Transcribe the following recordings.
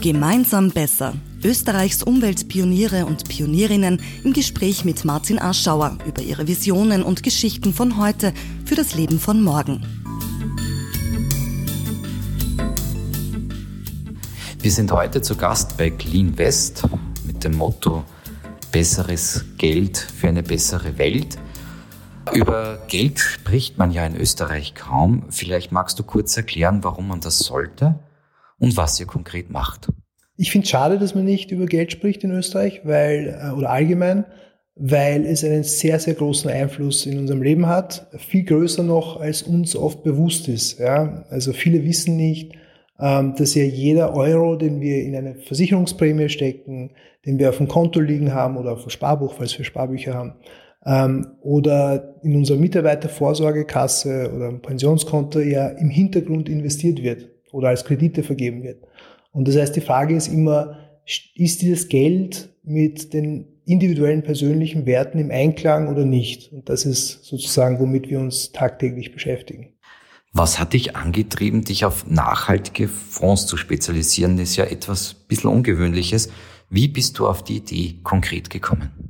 Gemeinsam besser. Österreichs Umweltpioniere und Pionierinnen im Gespräch mit Martin Aschauer über ihre Visionen und Geschichten von heute für das Leben von morgen. Wir sind heute zu Gast bei Clean West mit dem Motto Besseres Geld für eine bessere Welt. Über Geld spricht man ja in Österreich kaum. Vielleicht magst du kurz erklären, warum man das sollte und was ihr konkret macht. Ich finde es schade, dass man nicht über Geld spricht in Österreich, weil, äh, oder allgemein, weil es einen sehr, sehr großen Einfluss in unserem Leben hat. Viel größer noch, als uns oft bewusst ist. Ja? Also viele wissen nicht, ähm, dass ja jeder Euro, den wir in eine Versicherungsprämie stecken, den wir auf dem Konto liegen haben oder auf dem Sparbuch, falls wir Sparbücher haben, ähm, oder in unserer Mitarbeitervorsorgekasse oder im Pensionskonto ja im Hintergrund investiert wird oder als Kredite vergeben wird. Und das heißt, die Frage ist immer, ist dieses Geld mit den individuellen persönlichen Werten im Einklang oder nicht? Und das ist sozusagen, womit wir uns tagtäglich beschäftigen. Was hat dich angetrieben, dich auf nachhaltige Fonds zu spezialisieren? Das ist ja etwas ein bisschen Ungewöhnliches. Wie bist du auf die Idee konkret gekommen?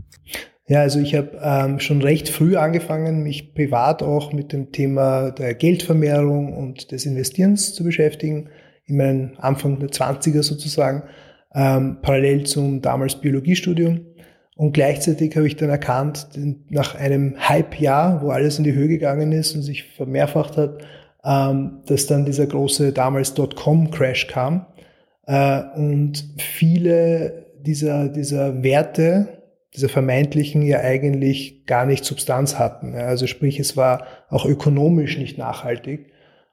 Ja, also ich habe ähm, schon recht früh angefangen, mich privat auch mit dem Thema der Geldvermehrung und des Investierens zu beschäftigen, in meinen Anfang der 20er sozusagen, ähm, parallel zum damals Biologiestudium. Und gleichzeitig habe ich dann erkannt, nach einem Halbjahr, wo alles in die Höhe gegangen ist und sich vermehrfacht hat, ähm, dass dann dieser große damals Dotcom-Crash kam äh, und viele dieser, dieser Werte, dieser vermeintlichen ja eigentlich gar nicht Substanz hatten. Also sprich, es war auch ökonomisch nicht nachhaltig.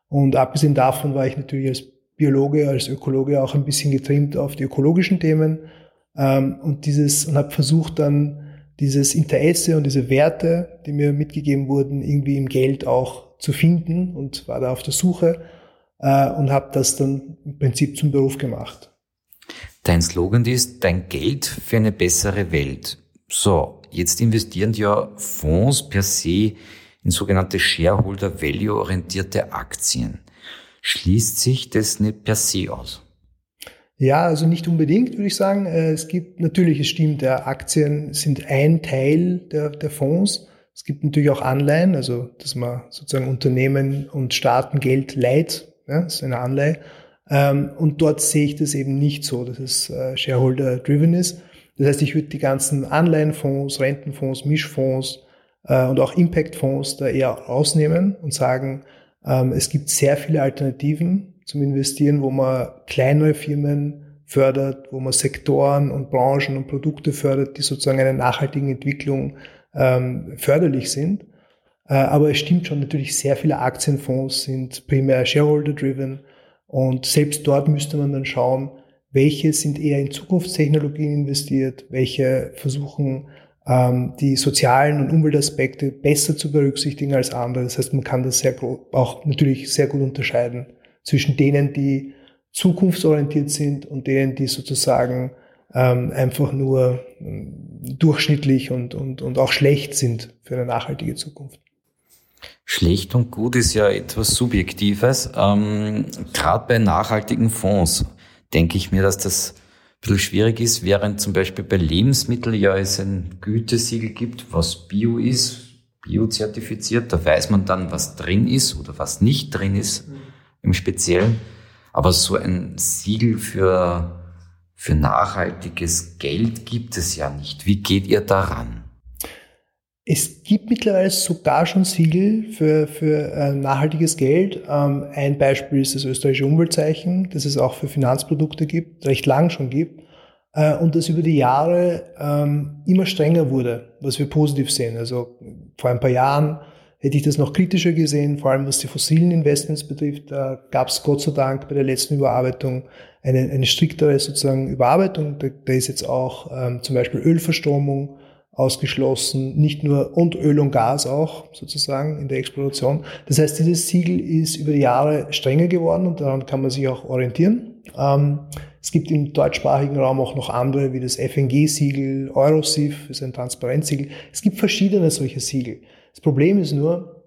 Und abgesehen davon war ich natürlich als Biologe, als Ökologe auch ein bisschen getrimmt auf die ökologischen Themen ähm, und dieses und habe versucht dann dieses Interesse und diese Werte, die mir mitgegeben wurden, irgendwie im Geld auch zu finden und war da auf der Suche äh, und habe das dann im Prinzip zum Beruf gemacht. Dein Slogan ist Dein Geld für eine bessere Welt. So, jetzt investieren ja Fonds per se in sogenannte Shareholder-Value-orientierte Aktien. Schließt sich das nicht per se aus? Ja, also nicht unbedingt, würde ich sagen. Äh, es gibt natürlich, es stimmt, Aktien sind ein Teil der, der Fonds. Es gibt natürlich auch Anleihen, also dass man sozusagen Unternehmen und Staaten Geld leiht, ja, das ist eine Anleihe. Ähm, und dort sehe ich das eben nicht so, dass es äh, Shareholder-driven ist. Das heißt, ich würde die ganzen Anleihenfonds, Rentenfonds, Mischfonds äh, und auch Impactfonds da eher rausnehmen und sagen, ähm, es gibt sehr viele Alternativen zum Investieren, wo man kleinere Firmen fördert, wo man Sektoren und Branchen und Produkte fördert, die sozusagen einer nachhaltigen Entwicklung ähm, förderlich sind. Äh, aber es stimmt schon, natürlich sehr viele Aktienfonds sind primär shareholder-driven und selbst dort müsste man dann schauen, welche sind eher in Zukunftstechnologien investiert, welche versuchen ähm, die sozialen und Umweltaspekte besser zu berücksichtigen als andere. Das heißt, man kann das sehr auch natürlich sehr gut unterscheiden zwischen denen, die zukunftsorientiert sind und denen, die sozusagen ähm, einfach nur ähm, durchschnittlich und, und, und auch schlecht sind für eine nachhaltige Zukunft. Schlecht und gut ist ja etwas Subjektives. Ähm, Gerade bei nachhaltigen Fonds denke ich mir, dass das ein bisschen schwierig ist, während zum Beispiel bei Lebensmitteln ja es ein Gütesiegel gibt, was Bio ist, biozertifiziert, da weiß man dann, was drin ist oder was nicht drin ist im Speziellen. Aber so ein Siegel für, für nachhaltiges Geld gibt es ja nicht. Wie geht ihr daran? Es gibt mittlerweile sogar schon Siegel für, für äh, nachhaltiges Geld. Ähm, ein Beispiel ist das österreichische Umweltzeichen, das es auch für Finanzprodukte gibt, recht lang schon gibt. Äh, und das über die Jahre ähm, immer strenger wurde, was wir positiv sehen. Also vor ein paar Jahren hätte ich das noch kritischer gesehen, vor allem was die fossilen Investments betrifft. Da gab es Gott sei Dank bei der letzten Überarbeitung eine, eine striktere sozusagen Überarbeitung. Da, da ist jetzt auch ähm, zum Beispiel Ölverstromung ausgeschlossen, nicht nur und Öl und Gas auch sozusagen in der Exploration. Das heißt, dieses Siegel ist über die Jahre strenger geworden und daran kann man sich auch orientieren. Ähm, es gibt im deutschsprachigen Raum auch noch andere, wie das FNG-Siegel, Eurosif ist ein Transparenzsiegel. Es gibt verschiedene solche Siegel. Das Problem ist nur,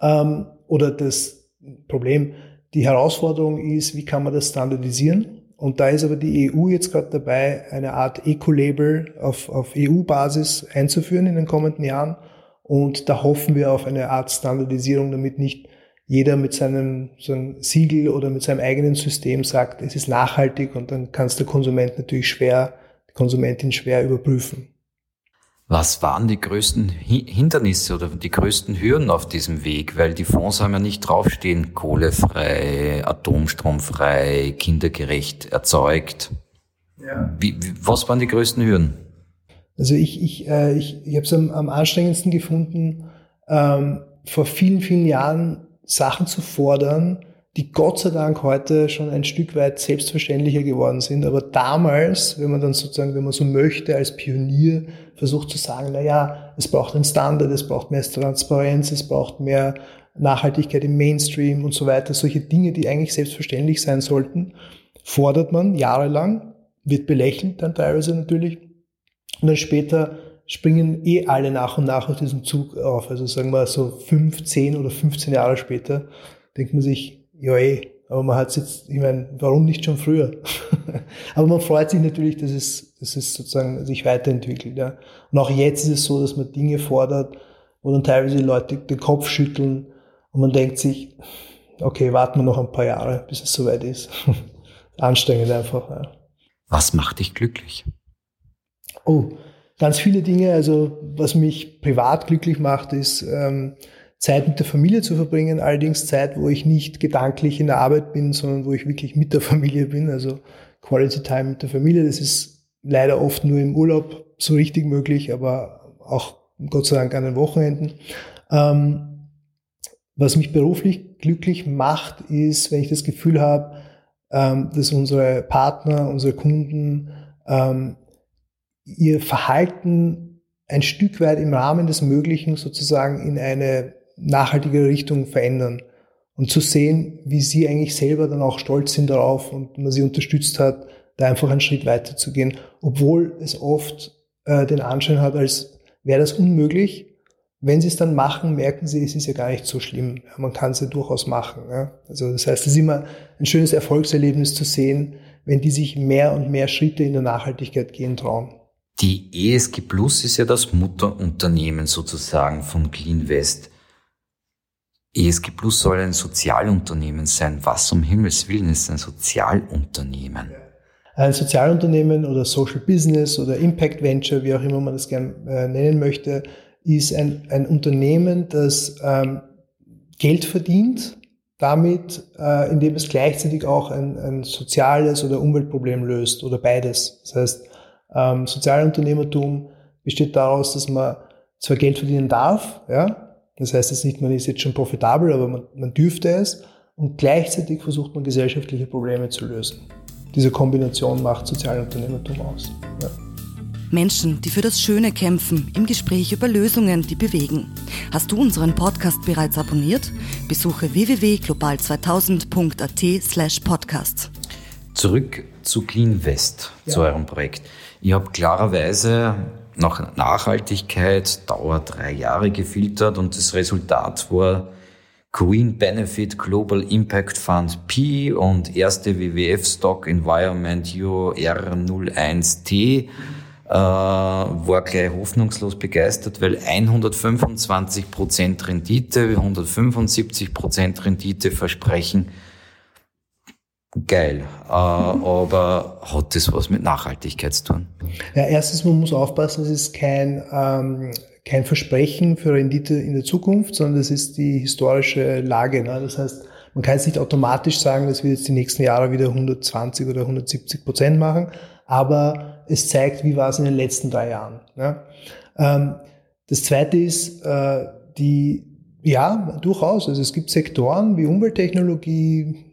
ähm, oder das Problem, die Herausforderung ist, wie kann man das standardisieren? Und da ist aber die EU jetzt gerade dabei, eine Art Eco-Label auf, auf EU-Basis einzuführen in den kommenden Jahren. Und da hoffen wir auf eine Art Standardisierung, damit nicht jeder mit seinem so einem Siegel oder mit seinem eigenen System sagt, es ist nachhaltig und dann kann es der Konsument natürlich schwer, die Konsumentin schwer überprüfen. Was waren die größten Hindernisse oder die größten Hürden auf diesem Weg? Weil die Fonds haben ja nicht draufstehen, kohlefrei, atomstromfrei, kindergerecht erzeugt. Ja. Wie, was waren die größten Hürden? Also ich, ich, äh, ich, ich habe es am, am anstrengendsten gefunden, ähm, vor vielen, vielen Jahren Sachen zu fordern, die Gott sei Dank heute schon ein Stück weit selbstverständlicher geworden sind. Aber damals, wenn man dann sozusagen, wenn man so möchte, als Pionier versucht zu sagen, na ja, es braucht einen Standard, es braucht mehr Transparenz, es braucht mehr Nachhaltigkeit im Mainstream und so weiter, solche Dinge, die eigentlich selbstverständlich sein sollten, fordert man jahrelang, wird belächelt dann teilweise natürlich. Und dann später springen eh alle nach und nach auf diesen Zug auf. Also sagen wir so fünf, zehn oder 15 Jahre später denkt man sich, ja eh, aber man hat es jetzt, ich meine, warum nicht schon früher? aber man freut sich natürlich, dass es, dass es sozusagen sich weiterentwickelt. Ja. Und auch jetzt ist es so, dass man Dinge fordert, wo dann teilweise die Leute den Kopf schütteln und man denkt sich, okay, warten wir noch ein paar Jahre, bis es soweit ist. Anstrengend einfach. Ja. Was macht dich glücklich? Oh, ganz viele Dinge. Also was mich privat glücklich macht, ist ähm, Zeit mit der Familie zu verbringen, allerdings Zeit, wo ich nicht gedanklich in der Arbeit bin, sondern wo ich wirklich mit der Familie bin, also Quality Time mit der Familie. Das ist leider oft nur im Urlaub so richtig möglich, aber auch Gott sei Dank an den Wochenenden. Ähm, was mich beruflich glücklich macht, ist, wenn ich das Gefühl habe, ähm, dass unsere Partner, unsere Kunden ähm, ihr Verhalten ein Stück weit im Rahmen des Möglichen sozusagen in eine nachhaltige Richtung verändern. Und zu sehen, wie sie eigentlich selber dann auch stolz sind darauf und man sie unterstützt hat, da einfach einen Schritt weiter zu gehen, obwohl es oft äh, den Anschein hat, als wäre das unmöglich. Wenn sie es dann machen, merken sie, es ist ja gar nicht so schlimm. Ja, man kann es ja durchaus machen. Ja. Also das heißt, es ist immer ein schönes Erfolgserlebnis zu sehen, wenn die sich mehr und mehr Schritte in der Nachhaltigkeit gehen trauen. Die ESG Plus ist ja das Mutterunternehmen sozusagen von Clean West. ESG Plus soll ein Sozialunternehmen sein. Was um Himmels Willen ist ein Sozialunternehmen? Ein Sozialunternehmen oder Social Business oder Impact Venture, wie auch immer man das gern äh, nennen möchte, ist ein, ein Unternehmen, das ähm, Geld verdient, damit, äh, indem es gleichzeitig auch ein, ein soziales oder Umweltproblem löst oder beides. Das heißt, ähm, Sozialunternehmertum besteht daraus, dass man zwar Geld verdienen darf, ja, das heißt jetzt nicht, man ist jetzt schon profitabel, aber man, man dürfte es und gleichzeitig versucht man gesellschaftliche Probleme zu lösen. Diese Kombination macht Sozialunternehmertum aus. Ja. Menschen, die für das Schöne kämpfen, im Gespräch über Lösungen, die bewegen. Hast du unseren Podcast bereits abonniert? Besuche www.global2000.at slash podcast. Zurück zu Clean West, ja. zu eurem Projekt. Ich habe klarerweise nach Nachhaltigkeit Dauer drei Jahre gefiltert und das Resultat war Green Benefit Global Impact Fund P und erste WWF Stock Environment UR01T. Äh, war gleich hoffnungslos begeistert, weil 125% Rendite, 175% Rendite versprechen geil. Äh, aber hat das was mit Nachhaltigkeit zu tun? Ja, erstens, man muss aufpassen, es ist kein, ähm, kein Versprechen für Rendite in der Zukunft, sondern das ist die historische Lage. Ne? Das heißt, man kann jetzt nicht automatisch sagen, dass wir jetzt die nächsten Jahre wieder 120 oder 170 Prozent machen, aber es zeigt, wie war es in den letzten drei Jahren. Ne? Ähm, das zweite ist, äh, die, ja, durchaus. Also es gibt Sektoren wie Umwelttechnologie,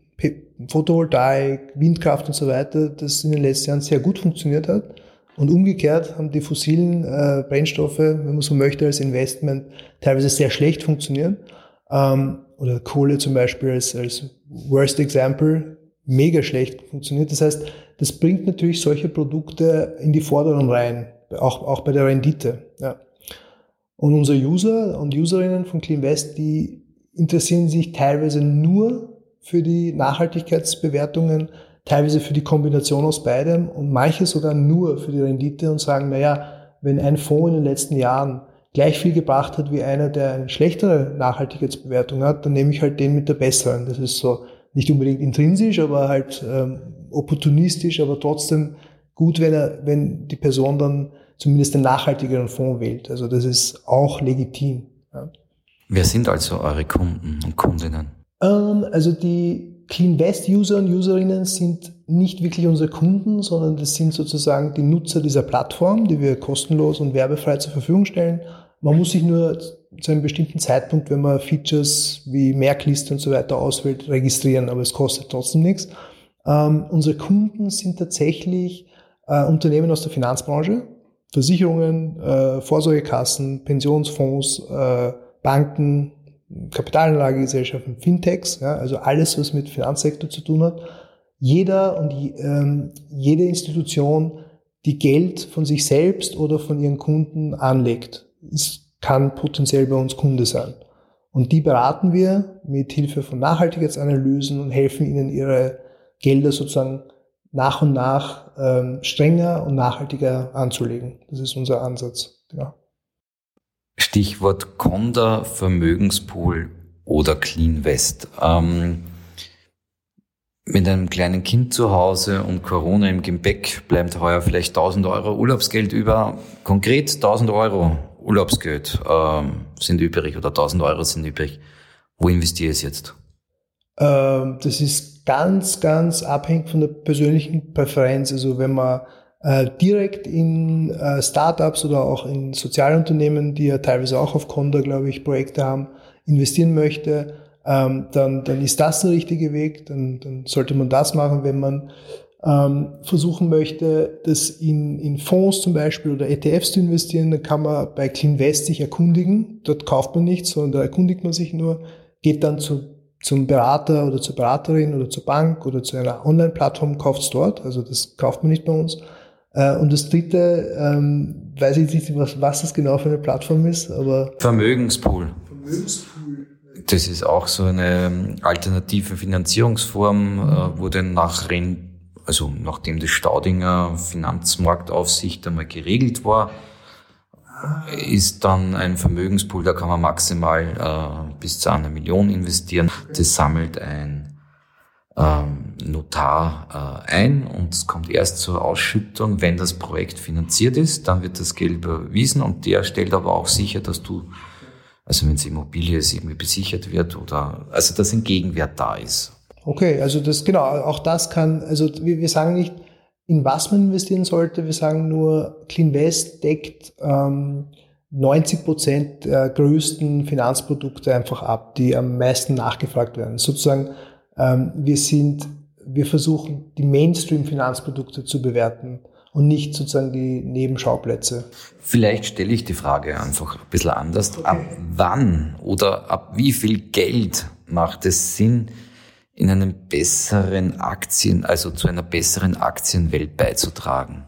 Photovoltaik, Windkraft und so weiter, das in den letzten Jahren sehr gut funktioniert hat. Und umgekehrt haben die fossilen äh, Brennstoffe, wenn man so möchte, als Investment teilweise sehr schlecht funktioniert. Ähm, oder Kohle zum Beispiel als, als Worst Example mega schlecht funktioniert. Das heißt, das bringt natürlich solche Produkte in die Forderung rein, auch, auch bei der Rendite. Ja. Und unsere User und Userinnen von CleanVest, die interessieren sich teilweise nur für die Nachhaltigkeitsbewertungen, teilweise für die Kombination aus beidem und manche sogar nur für die Rendite und sagen, naja, wenn ein Fonds in den letzten Jahren gleich viel gebracht hat wie einer, der eine schlechtere Nachhaltigkeitsbewertung hat, dann nehme ich halt den mit der besseren. Das ist so nicht unbedingt intrinsisch, aber halt ähm, opportunistisch, aber trotzdem gut, wenn er, wenn die Person dann zumindest den nachhaltigeren Fonds wählt. Also das ist auch legitim. Ja. Wer sind also eure Kunden und Kundinnen? Ähm, also die CleanVest-User und Userinnen sind nicht wirklich unsere Kunden, sondern das sind sozusagen die Nutzer dieser Plattform, die wir kostenlos und werbefrei zur Verfügung stellen. Man muss sich nur zu einem bestimmten Zeitpunkt, wenn man Features wie Merkliste und so weiter auswählt, registrieren, aber es kostet trotzdem nichts. Ähm, unsere Kunden sind tatsächlich äh, Unternehmen aus der Finanzbranche, Versicherungen, äh, Vorsorgekassen, Pensionsfonds, äh, Banken, Kapitalanlagegesellschaften, Fintechs, ja, also alles, was mit Finanzsektor zu tun hat. Jeder und ähm, jede Institution, die Geld von sich selbst oder von ihren Kunden anlegt, ist, kann potenziell bei uns Kunde sein. Und die beraten wir mit Hilfe von Nachhaltigkeitsanalysen und helfen ihnen, ihre Gelder sozusagen nach und nach ähm, strenger und nachhaltiger anzulegen. Das ist unser Ansatz. Ja. Stichwort Conda, Vermögenspool oder Clean West. Ähm, mit einem kleinen Kind zu Hause und Corona im Gepäck bleibt heuer vielleicht 1000 Euro Urlaubsgeld über. Konkret 1000 Euro Urlaubsgeld ähm, sind übrig oder 1000 Euro sind übrig. Wo investiere ich jetzt? Ähm, das ist ganz, ganz abhängig von der persönlichen Präferenz. Also wenn man direkt in äh, Startups oder auch in Sozialunternehmen, die ja teilweise auch auf Conda, glaube ich, Projekte haben, investieren möchte, ähm, dann, dann ist das der richtige Weg. Dann, dann sollte man das machen, wenn man ähm, versuchen möchte, das in, in Fonds zum Beispiel oder ETFs zu investieren, dann kann man bei CleanVest sich erkundigen. Dort kauft man nichts, sondern da erkundigt man sich nur, geht dann zu zum Berater oder zur Beraterin oder zur Bank oder zu einer Online-Plattform, kauft es dort. Also das kauft man nicht bei uns. Äh, und das dritte, ähm, weiß ich nicht, was, was das genau für eine Plattform ist, aber. Vermögenspool. Vermögenspool. Das ist auch so eine ähm, alternative Finanzierungsform, mhm. äh, wurde nach also nachdem die Staudinger Finanzmarktaufsicht einmal geregelt war, ist dann ein Vermögenspool, da kann man maximal äh, bis zu einer Million investieren. Das sammelt ein ähm, Notar äh, ein und es kommt erst zur Ausschüttung, wenn das Projekt finanziert ist. Dann wird das Geld überwiesen und der stellt aber auch sicher, dass du, also wenn es Immobilie ist, irgendwie besichert wird oder also dass ein Gegenwert da ist. Okay, also das genau, auch das kann, also wir, wir sagen nicht, in was man investieren sollte. Wir sagen nur, CleanVest deckt ähm, 90 Prozent der größten Finanzprodukte einfach ab, die am meisten nachgefragt werden. Sozusagen, wir sind, wir versuchen, die Mainstream-Finanzprodukte zu bewerten und nicht sozusagen die Nebenschauplätze. Vielleicht stelle ich die Frage einfach ein bisschen anders. Okay. Ab wann oder ab wie viel Geld macht es Sinn, in einen besseren Aktien, also zu einer besseren Aktienwelt beizutragen?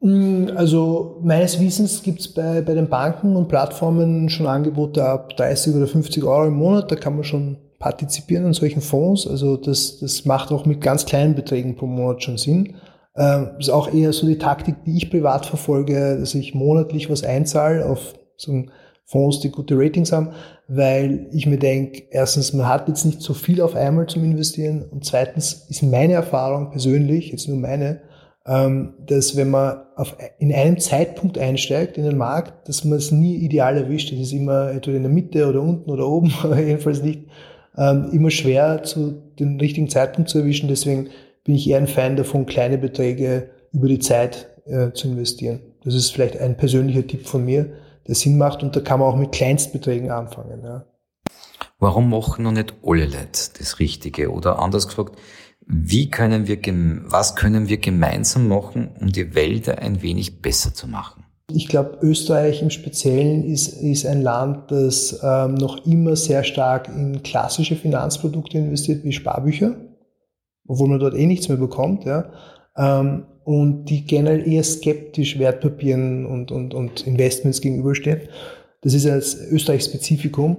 Mm, also meines Wissens gibt es bei, bei den Banken und Plattformen schon Angebote ab 30 oder 50 Euro im Monat. Da kann man schon partizipieren an solchen Fonds. Also das, das macht auch mit ganz kleinen Beträgen pro Monat schon Sinn. Ähm, ist auch eher so die Taktik, die ich privat verfolge, dass ich monatlich was einzahle auf so Fonds, die gute Ratings haben, weil ich mir denke, erstens, man hat jetzt nicht so viel auf einmal zum Investieren und zweitens ist meine Erfahrung persönlich, jetzt nur meine, ähm, dass wenn man auf, in einem Zeitpunkt einsteigt in den Markt, dass man es nie ideal erwischt. Es ist immer entweder in der Mitte oder unten oder oben, aber jedenfalls nicht ähm, immer schwer, zu den richtigen Zeitpunkt zu erwischen. Deswegen bin ich eher ein Fan davon, kleine Beträge über die Zeit äh, zu investieren. Das ist vielleicht ein persönlicher Tipp von mir der Sinn macht und da kann man auch mit Kleinstbeträgen anfangen. Ja. Warum machen noch nicht alle Leute das Richtige? Oder anders gefragt, wie können wir, was können wir gemeinsam machen, um die Wälder ein wenig besser zu machen? Ich glaube, Österreich im Speziellen ist, ist ein Land, das ähm, noch immer sehr stark in klassische Finanzprodukte investiert, wie Sparbücher, obwohl man dort eh nichts mehr bekommt. Ja. Ähm, und die generell eher skeptisch Wertpapieren und, und, und Investments gegenüberstehen. Das ist als Österreich-Spezifikum.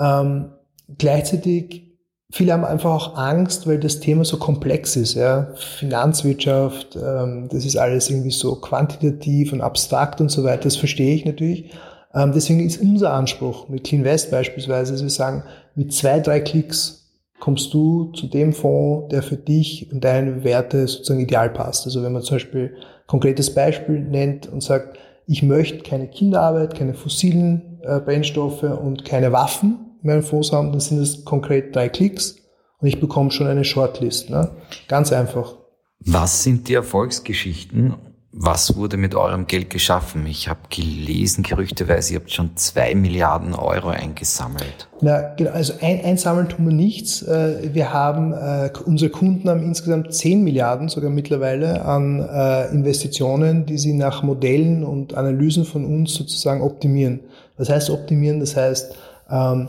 Ähm, gleichzeitig viele haben einfach auch Angst, weil das Thema so komplex ist. Ja? Finanzwirtschaft, ähm, das ist alles irgendwie so quantitativ und abstrakt und so weiter. Das verstehe ich natürlich. Ähm, deswegen ist unser Anspruch mit Cleanvest beispielsweise, dass wir sagen, mit zwei, drei Klicks kommst du zu dem Fonds, der für dich und deine Werte sozusagen ideal passt. Also wenn man zum Beispiel ein konkretes Beispiel nennt und sagt, ich möchte keine Kinderarbeit, keine fossilen äh, Brennstoffe und keine Waffen meinem Fonds haben, dann sind es konkret drei Klicks und ich bekomme schon eine Shortlist. Ne? Ganz einfach. Was sind die Erfolgsgeschichten was wurde mit eurem Geld geschaffen? Ich habe gelesen, gerüchteweise, ihr habt schon zwei Milliarden Euro eingesammelt. Na, genau, also ein, einsammeln tun wir nichts. Äh, wir haben, äh, unsere Kunden haben insgesamt zehn Milliarden sogar mittlerweile an äh, Investitionen, die sie nach Modellen und Analysen von uns sozusagen optimieren. Was heißt optimieren? Das heißt, ähm,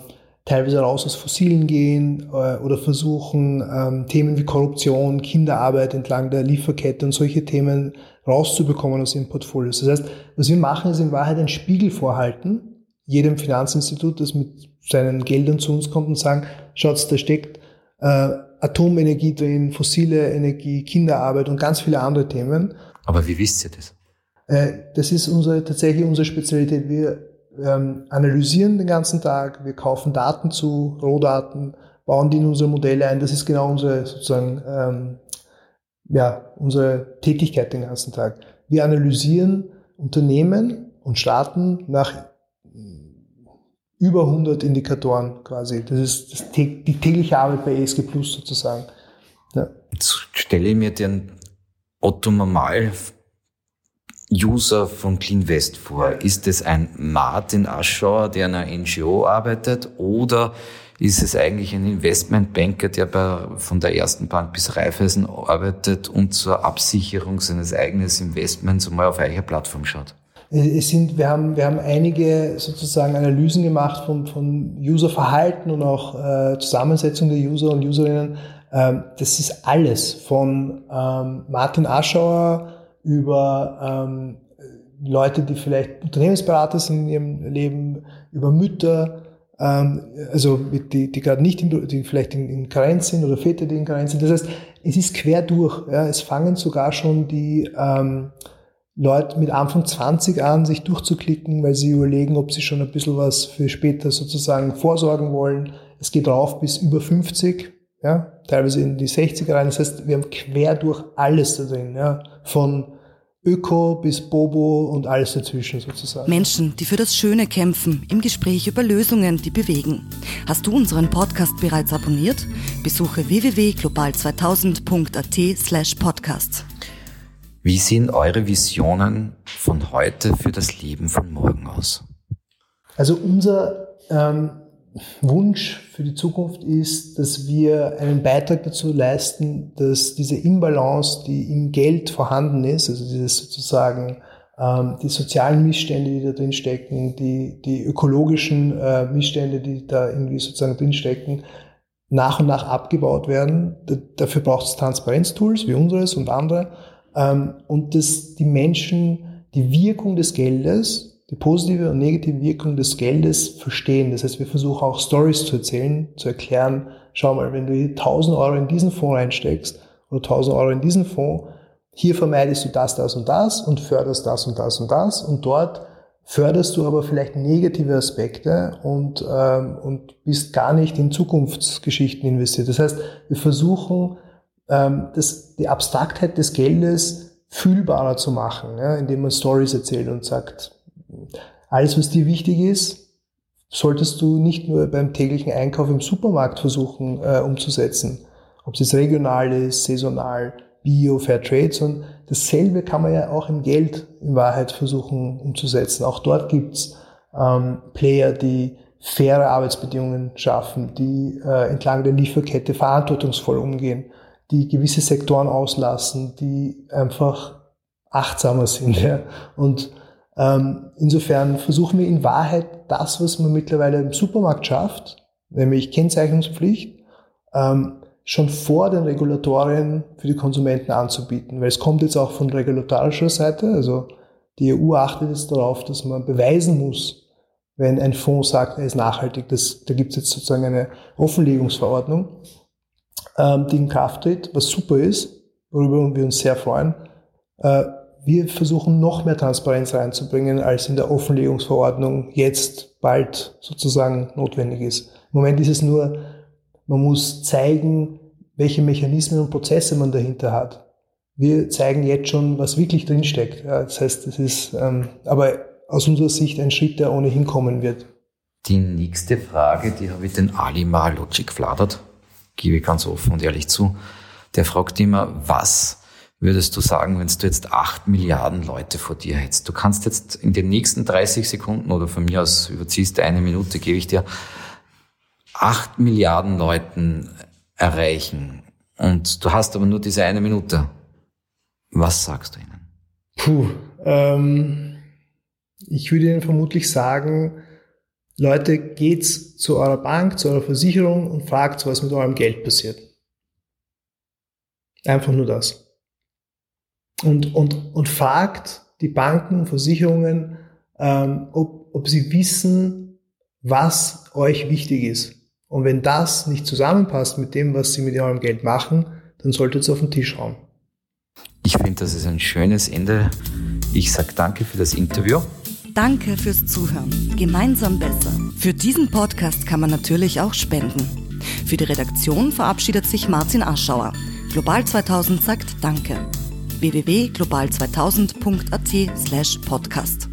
teilweise raus aus Fossilen gehen oder versuchen, ähm, Themen wie Korruption, Kinderarbeit entlang der Lieferkette und solche Themen rauszubekommen aus ihren Portfolios. Das heißt, was wir machen, ist in Wahrheit ein Spiegel vorhalten, jedem Finanzinstitut, das mit seinen Geldern zu uns kommt und sagen, schaut, da steckt äh, Atomenergie drin, fossile Energie, Kinderarbeit und ganz viele andere Themen. Aber wie wisst ihr das? Äh, das ist unsere, tatsächlich unsere Spezialität. Wir ähm, analysieren den ganzen Tag, wir kaufen Daten zu, Rohdaten, bauen die in unsere Modelle ein. Das ist genau unsere sozusagen ähm, ja, unsere Tätigkeit den ganzen Tag. Wir analysieren Unternehmen und Staaten nach über 100 Indikatoren quasi. Das ist das, die tägliche Arbeit bei ESG Plus sozusagen. Ja. Jetzt stelle ich mir den Otto Normal User von CleanVest vor. Ist es ein Martin Aschauer, der in einer NGO arbeitet oder ist es eigentlich ein Investmentbanker, der bei, von der ersten Bank bis Raiffeisen arbeitet und zur Absicherung seines eigenen Investments einmal auf eure Plattform schaut? Es sind, wir haben, wir haben einige sozusagen Analysen gemacht von, von Userverhalten und auch äh, Zusammensetzung der User und Userinnen. Ähm, das ist alles von ähm, Martin Aschauer über ähm, Leute, die vielleicht Unternehmensberater sind in ihrem Leben, über Mütter, ähm, also die, die gerade nicht, in, die vielleicht in, in Karenz sind oder Väter, die in Karenz sind. Das heißt, es ist quer durch. Ja. Es fangen sogar schon die ähm, Leute mit Anfang 20 an, sich durchzuklicken, weil sie überlegen, ob sie schon ein bisschen was für später sozusagen vorsorgen wollen. Es geht rauf bis über 50, ja, teilweise in die 60er rein. Das heißt, wir haben quer durch alles da drin, ja, von Öko bis Bobo und alles dazwischen sozusagen. Menschen, die für das Schöne kämpfen, im Gespräch über Lösungen, die bewegen. Hast du unseren Podcast bereits abonniert? Besuche www.global2000.at slash podcast. Wie sehen eure Visionen von heute für das Leben von morgen aus? Also unser ähm, Wunsch für die Zukunft ist, dass wir einen Beitrag dazu leisten, dass diese Imbalance, die im Geld vorhanden ist, also dieses sozusagen ähm, die sozialen Missstände, die da drin stecken, die, die ökologischen äh, Missstände, die da irgendwie sozusagen drin stecken, nach und nach abgebaut werden. Da, dafür braucht es Transparenztools wie unseres und andere. Ähm, und dass die Menschen die Wirkung des Geldes die positive und negative Wirkung des Geldes verstehen. Das heißt, wir versuchen auch Stories zu erzählen, zu erklären, schau mal, wenn du hier 1000 Euro in diesen Fonds reinsteckst oder 1000 Euro in diesen Fonds, hier vermeidest du das, das und das und förderst das und das und das und dort förderst du aber vielleicht negative Aspekte und, ähm, und bist gar nicht in Zukunftsgeschichten investiert. Das heißt, wir versuchen, ähm, das, die Abstraktheit des Geldes fühlbarer zu machen, ja, indem man Stories erzählt und sagt, alles, was dir wichtig ist, solltest du nicht nur beim täglichen Einkauf im Supermarkt versuchen äh, umzusetzen. Ob es regional ist, saisonal, Bio, Fair Trade, sondern dasselbe kann man ja auch im Geld in Wahrheit versuchen umzusetzen. Auch dort gibt's ähm, Player, die faire Arbeitsbedingungen schaffen, die äh, entlang der Lieferkette verantwortungsvoll umgehen, die gewisse Sektoren auslassen, die einfach achtsamer sind. Ja? Und ähm, insofern versuchen wir in Wahrheit das, was man mittlerweile im Supermarkt schafft, nämlich Kennzeichnungspflicht, ähm, schon vor den Regulatorien für die Konsumenten anzubieten. Weil es kommt jetzt auch von regulatorischer Seite, also die EU achtet jetzt darauf, dass man beweisen muss, wenn ein Fonds sagt, er ist nachhaltig. Das, da gibt es jetzt sozusagen eine Offenlegungsverordnung, ähm, die in Kraft tritt, was super ist, worüber wir uns sehr freuen. Äh, wir versuchen noch mehr Transparenz reinzubringen, als in der Offenlegungsverordnung jetzt bald sozusagen notwendig ist. Im Moment ist es nur, man muss zeigen, welche Mechanismen und Prozesse man dahinter hat. Wir zeigen jetzt schon, was wirklich drinsteckt. Das heißt, es ist ähm, aber aus unserer Sicht ein Schritt, der ohnehin kommen wird. Die nächste Frage, die habe ich den Ali Mahalogic gefladert, gebe ich ganz offen und ehrlich zu. Der fragt immer, was würdest du sagen, wenn du jetzt acht Milliarden Leute vor dir hättest? Du kannst jetzt in den nächsten 30 Sekunden oder von mir aus überziehst eine Minute, gebe ich dir, acht Milliarden Leuten erreichen. Und du hast aber nur diese eine Minute. Was sagst du ihnen? Puh, ähm, ich würde ihnen vermutlich sagen, Leute, geht's zu eurer Bank, zu eurer Versicherung und fragt, was mit eurem Geld passiert. Einfach nur das und, und, und fragt die Banken, Versicherungen, ähm, ob, ob sie wissen, was euch wichtig ist. Und wenn das nicht zusammenpasst mit dem, was sie mit eurem Geld machen, dann solltet ihr es auf den Tisch hauen. Ich finde, das ist ein schönes Ende. Ich sage danke für das Interview. Danke fürs Zuhören. Gemeinsam besser. Für diesen Podcast kann man natürlich auch spenden. Für die Redaktion verabschiedet sich Martin Aschauer. Global 2000 sagt Danke www.global2000.at slash podcast.